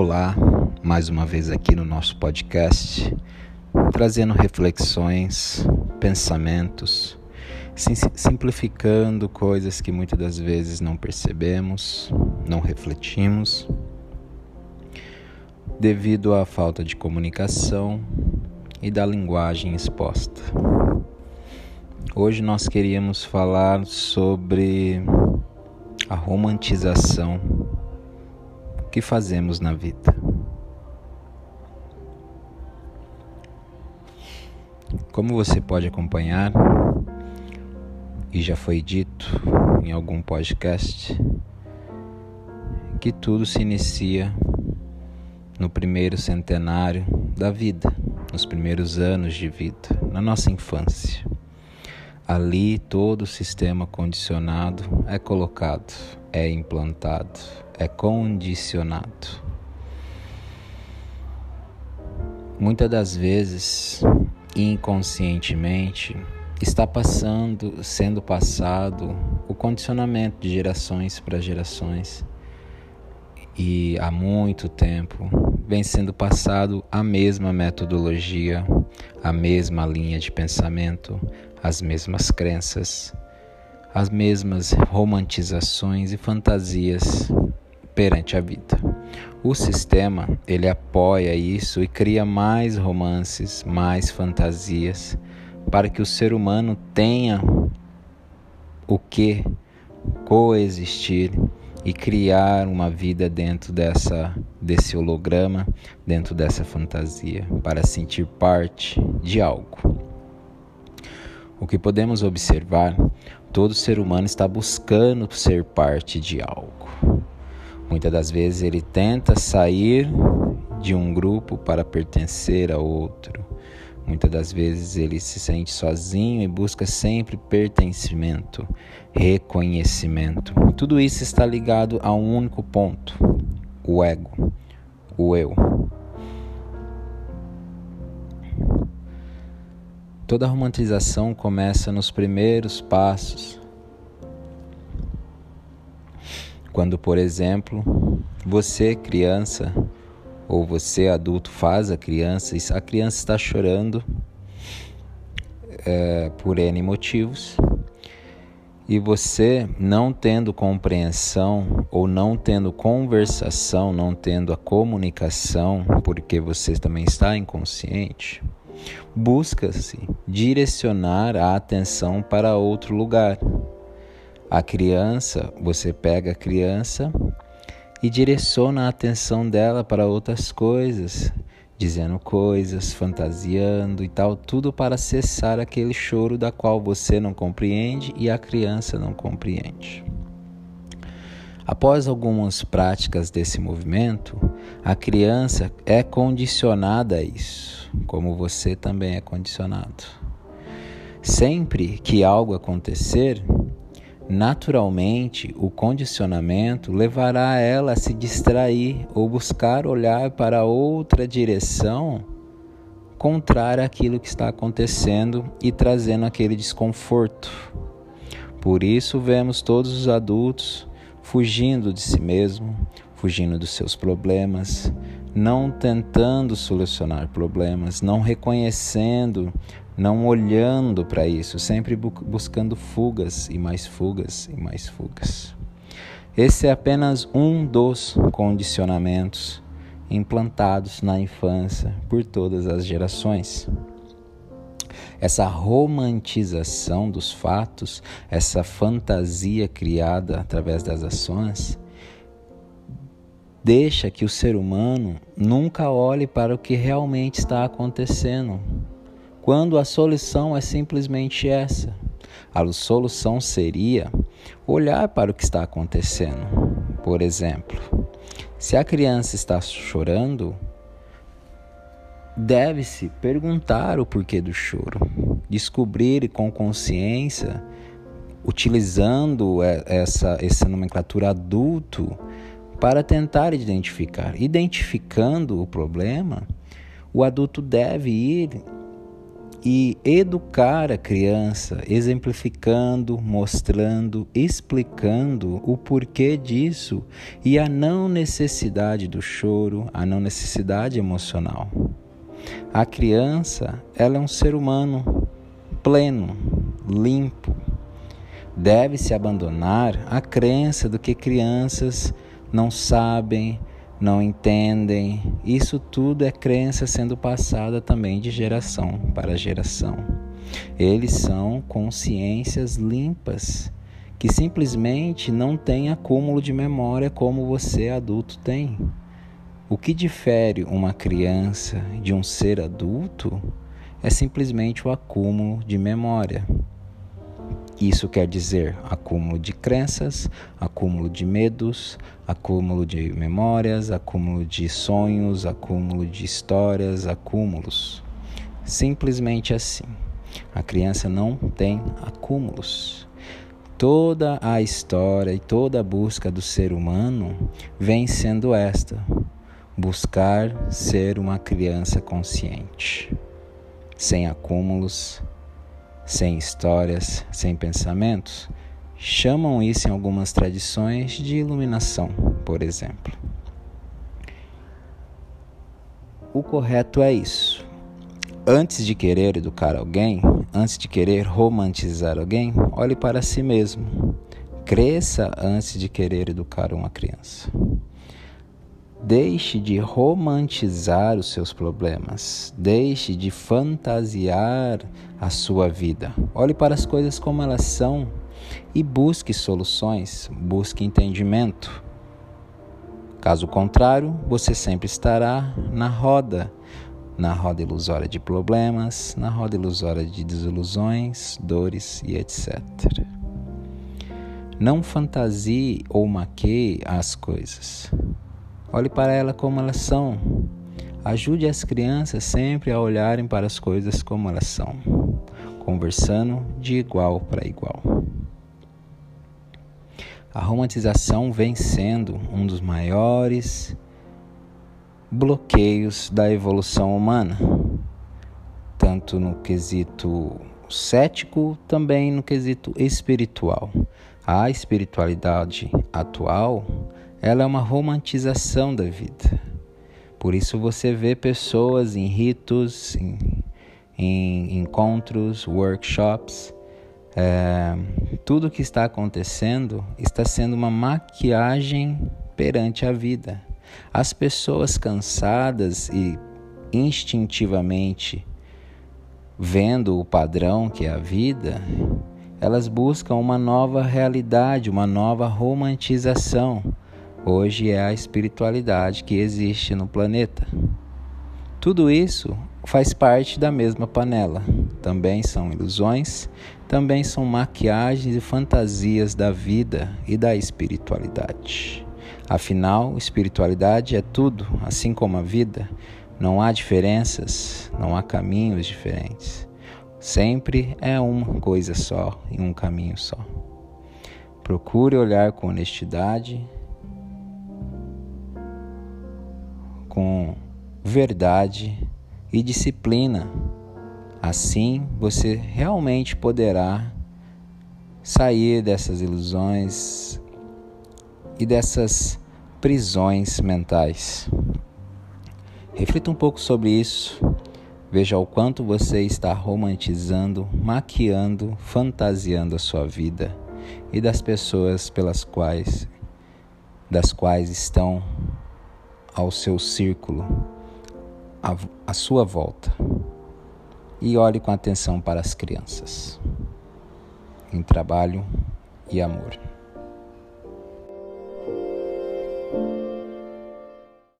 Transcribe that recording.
Olá, mais uma vez aqui no nosso podcast, trazendo reflexões, pensamentos, simplificando coisas que muitas das vezes não percebemos, não refletimos, devido à falta de comunicação e da linguagem exposta. Hoje nós queríamos falar sobre a romantização que fazemos na vida. Como você pode acompanhar, e já foi dito em algum podcast, que tudo se inicia no primeiro centenário da vida, nos primeiros anos de vida, na nossa infância. Ali todo o sistema condicionado é colocado, é implantado, é condicionado. Muitas das vezes, inconscientemente, está passando, sendo passado o condicionamento de gerações para gerações. E há muito tempo vem sendo passado a mesma metodologia, a mesma linha de pensamento, as mesmas crenças, as mesmas romantizações e fantasias perante a vida. O sistema, ele apoia isso e cria mais romances, mais fantasias para que o ser humano tenha o que coexistir e criar uma vida dentro dessa desse holograma, dentro dessa fantasia, para sentir parte de algo. O que podemos observar, todo ser humano está buscando ser parte de algo. Muitas das vezes ele tenta sair de um grupo para pertencer a outro. Muitas das vezes ele se sente sozinho e busca sempre pertencimento, reconhecimento. Tudo isso está ligado a um único ponto: o ego, o eu. Toda romantização começa nos primeiros passos. Quando, por exemplo, você, criança, ou você, adulto, faz a criança, a criança está chorando é, por N motivos, e você, não tendo compreensão ou não tendo conversação, não tendo a comunicação, porque você também está inconsciente, busca-se direcionar a atenção para outro lugar. A criança, você pega a criança e direciona a atenção dela para outras coisas, dizendo coisas, fantasiando e tal, tudo para cessar aquele choro da qual você não compreende e a criança não compreende. Após algumas práticas desse movimento, a criança é condicionada a isso, como você também é condicionado. Sempre que algo acontecer, naturalmente o condicionamento levará ela a se distrair ou buscar olhar para outra direção contrária àquilo que está acontecendo e trazendo aquele desconforto. Por isso vemos todos os adultos fugindo de si mesmo, fugindo dos seus problemas, não tentando solucionar problemas, não reconhecendo, não olhando para isso, sempre bu buscando fugas e mais fugas e mais fugas. Esse é apenas um dos condicionamentos implantados na infância por todas as gerações essa romantização dos fatos, essa fantasia criada através das ações, deixa que o ser humano nunca olhe para o que realmente está acontecendo. Quando a solução é simplesmente essa. A solução seria olhar para o que está acontecendo. Por exemplo, se a criança está chorando, Deve-se perguntar o porquê do choro, descobrir com consciência, utilizando essa, essa nomenclatura adulto para tentar identificar. Identificando o problema, o adulto deve ir e educar a criança, exemplificando, mostrando, explicando o porquê disso e a não necessidade do choro, a não necessidade emocional. A criança, ela é um ser humano pleno, limpo. Deve-se abandonar a crença do que crianças não sabem, não entendem. Isso tudo é crença sendo passada também de geração para geração. Eles são consciências limpas que simplesmente não têm acúmulo de memória como você adulto tem. O que difere uma criança de um ser adulto é simplesmente o acúmulo de memória. Isso quer dizer acúmulo de crenças, acúmulo de medos, acúmulo de memórias, acúmulo de sonhos, acúmulo de histórias, acúmulos. Simplesmente assim. A criança não tem acúmulos. Toda a história e toda a busca do ser humano vem sendo esta: buscar ser uma criança consciente, sem acúmulos, sem histórias, sem pensamentos, chamam isso em algumas tradições de iluminação, por exemplo. O correto é isso. Antes de querer educar alguém, antes de querer romantizar alguém, olhe para si mesmo. Cresça antes de querer educar uma criança. Deixe de romantizar os seus problemas. Deixe de fantasiar a sua vida. Olhe para as coisas como elas são e busque soluções, busque entendimento. Caso contrário, você sempre estará na roda, na roda ilusória de problemas, na roda ilusória de desilusões, dores e etc. Não fantasie ou maqueie as coisas. Olhe para ela como elas são. Ajude as crianças sempre a olharem para as coisas como elas são, conversando de igual para igual. A romantização vem sendo um dos maiores bloqueios da evolução humana, tanto no quesito cético, também no quesito espiritual. A espiritualidade atual ela é uma romantização da vida. Por isso você vê pessoas em ritos, em, em encontros, workshops, é, tudo que está acontecendo está sendo uma maquiagem perante a vida. As pessoas cansadas e instintivamente vendo o padrão que é a vida, elas buscam uma nova realidade, uma nova romantização hoje é a espiritualidade que existe no planeta. Tudo isso faz parte da mesma panela. Também são ilusões, também são maquiagens e fantasias da vida e da espiritualidade. Afinal, espiritualidade é tudo, assim como a vida. Não há diferenças, não há caminhos diferentes. Sempre é uma coisa só e um caminho só. Procure olhar com honestidade com verdade e disciplina. Assim você realmente poderá sair dessas ilusões e dessas prisões mentais. Reflita um pouco sobre isso. Veja o quanto você está romantizando, maquiando, fantasiando a sua vida e das pessoas pelas quais das quais estão ao seu círculo, à, sua volta. E olhe com atenção para as crianças, em trabalho e amor.